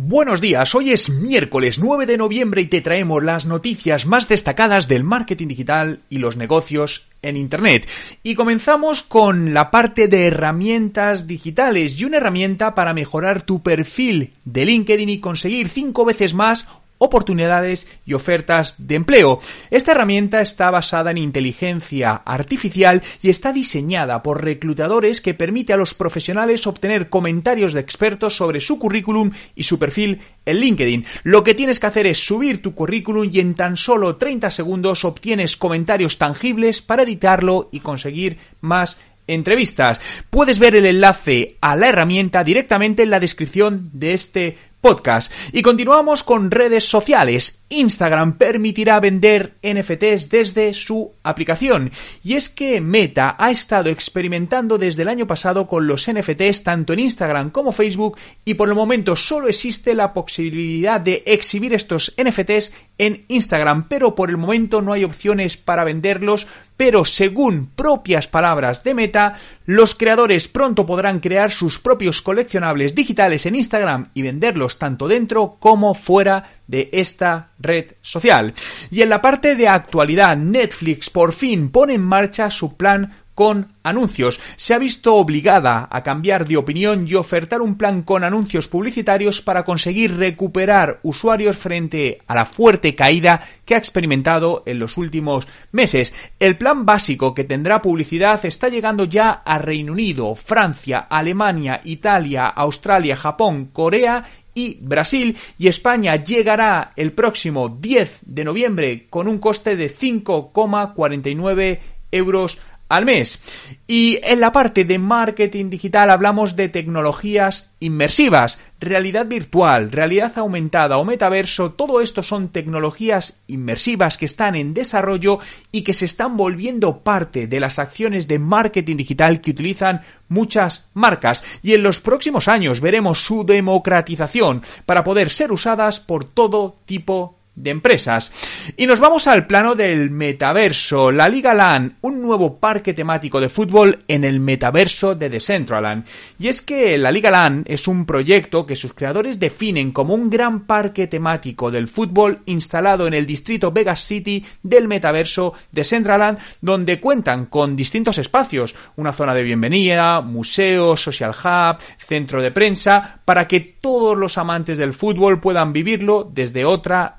Buenos días, hoy es miércoles 9 de noviembre y te traemos las noticias más destacadas del marketing digital y los negocios en Internet. Y comenzamos con la parte de herramientas digitales y una herramienta para mejorar tu perfil de LinkedIn y conseguir cinco veces más oportunidades y ofertas de empleo. Esta herramienta está basada en inteligencia artificial y está diseñada por reclutadores que permite a los profesionales obtener comentarios de expertos sobre su currículum y su perfil en LinkedIn. Lo que tienes que hacer es subir tu currículum y en tan solo 30 segundos obtienes comentarios tangibles para editarlo y conseguir más entrevistas. Puedes ver el enlace a la herramienta directamente en la descripción de este podcast. Y continuamos con redes sociales. Instagram permitirá vender NFTs desde su aplicación. Y es que Meta ha estado experimentando desde el año pasado con los NFTs tanto en Instagram como Facebook y por el momento solo existe la posibilidad de exhibir estos NFTs en Instagram, pero por el momento no hay opciones para venderlos, pero según propias palabras de Meta, los creadores pronto podrán crear sus propios coleccionables digitales en Instagram y venderlos tanto dentro como fuera de esta red social. Y en la parte de actualidad, Netflix por fin pone en marcha su plan con anuncios. Se ha visto obligada a cambiar de opinión y ofertar un plan con anuncios publicitarios para conseguir recuperar usuarios frente a la fuerte caída que ha experimentado en los últimos meses. El plan básico que tendrá publicidad está llegando ya a Reino Unido, Francia, Alemania, Italia, Australia, Japón, Corea y Brasil y España llegará el próximo 10 de noviembre con un coste de 5,49 euros al mes. Y en la parte de marketing digital hablamos de tecnologías inmersivas, realidad virtual, realidad aumentada o metaverso, todo esto son tecnologías inmersivas que están en desarrollo y que se están volviendo parte de las acciones de marketing digital que utilizan muchas marcas y en los próximos años veremos su democratización para poder ser usadas por todo tipo de empresas. Y nos vamos al plano del metaverso, la Liga LAN, un nuevo parque temático de fútbol en el metaverso de Decentraland. Y es que la Liga LAN es un proyecto que sus creadores definen como un gran parque temático del fútbol instalado en el distrito Vegas City del metaverso de Decentraland, donde cuentan con distintos espacios, una zona de bienvenida, museo, social hub, centro de prensa, para que todos los amantes del fútbol puedan vivirlo desde otra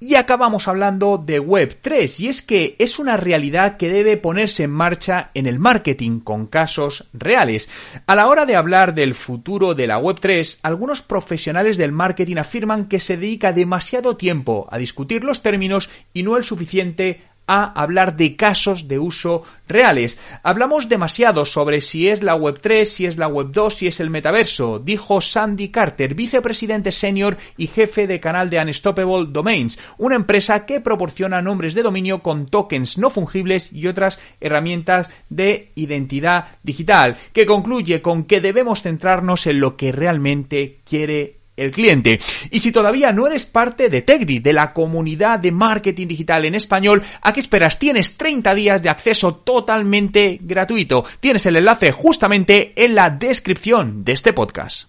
y acabamos hablando de Web3, y es que es una realidad que debe ponerse en marcha en el marketing con casos reales. A la hora de hablar del futuro de la Web3, algunos profesionales del marketing afirman que se dedica demasiado tiempo a discutir los términos y no el suficiente a hablar de casos de uso reales. Hablamos demasiado sobre si es la Web 3, si es la Web 2, si es el metaverso, dijo Sandy Carter, vicepresidente senior y jefe de canal de Unstoppable Domains, una empresa que proporciona nombres de dominio con tokens no fungibles y otras herramientas de identidad digital, que concluye con que debemos centrarnos en lo que realmente quiere el cliente. Y si todavía no eres parte de TechDi, de la comunidad de marketing digital en español, ¿a qué esperas? Tienes 30 días de acceso totalmente gratuito. Tienes el enlace justamente en la descripción de este podcast.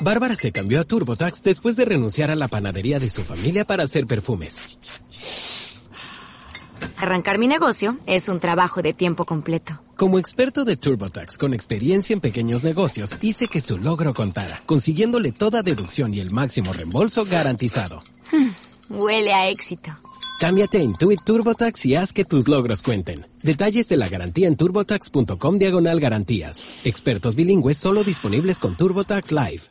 Bárbara se cambió a TurboTax después de renunciar a la panadería de su familia para hacer perfumes. Arrancar mi negocio es un trabajo de tiempo completo. Como experto de TurboTax con experiencia en pequeños negocios, hice que su logro contara, consiguiéndole toda deducción y el máximo reembolso garantizado. Hmm, huele a éxito. Cámbiate a Intuit TurboTax y haz que tus logros cuenten. Detalles de la garantía en turbotax.com diagonal garantías. Expertos bilingües solo disponibles con TurboTax Live.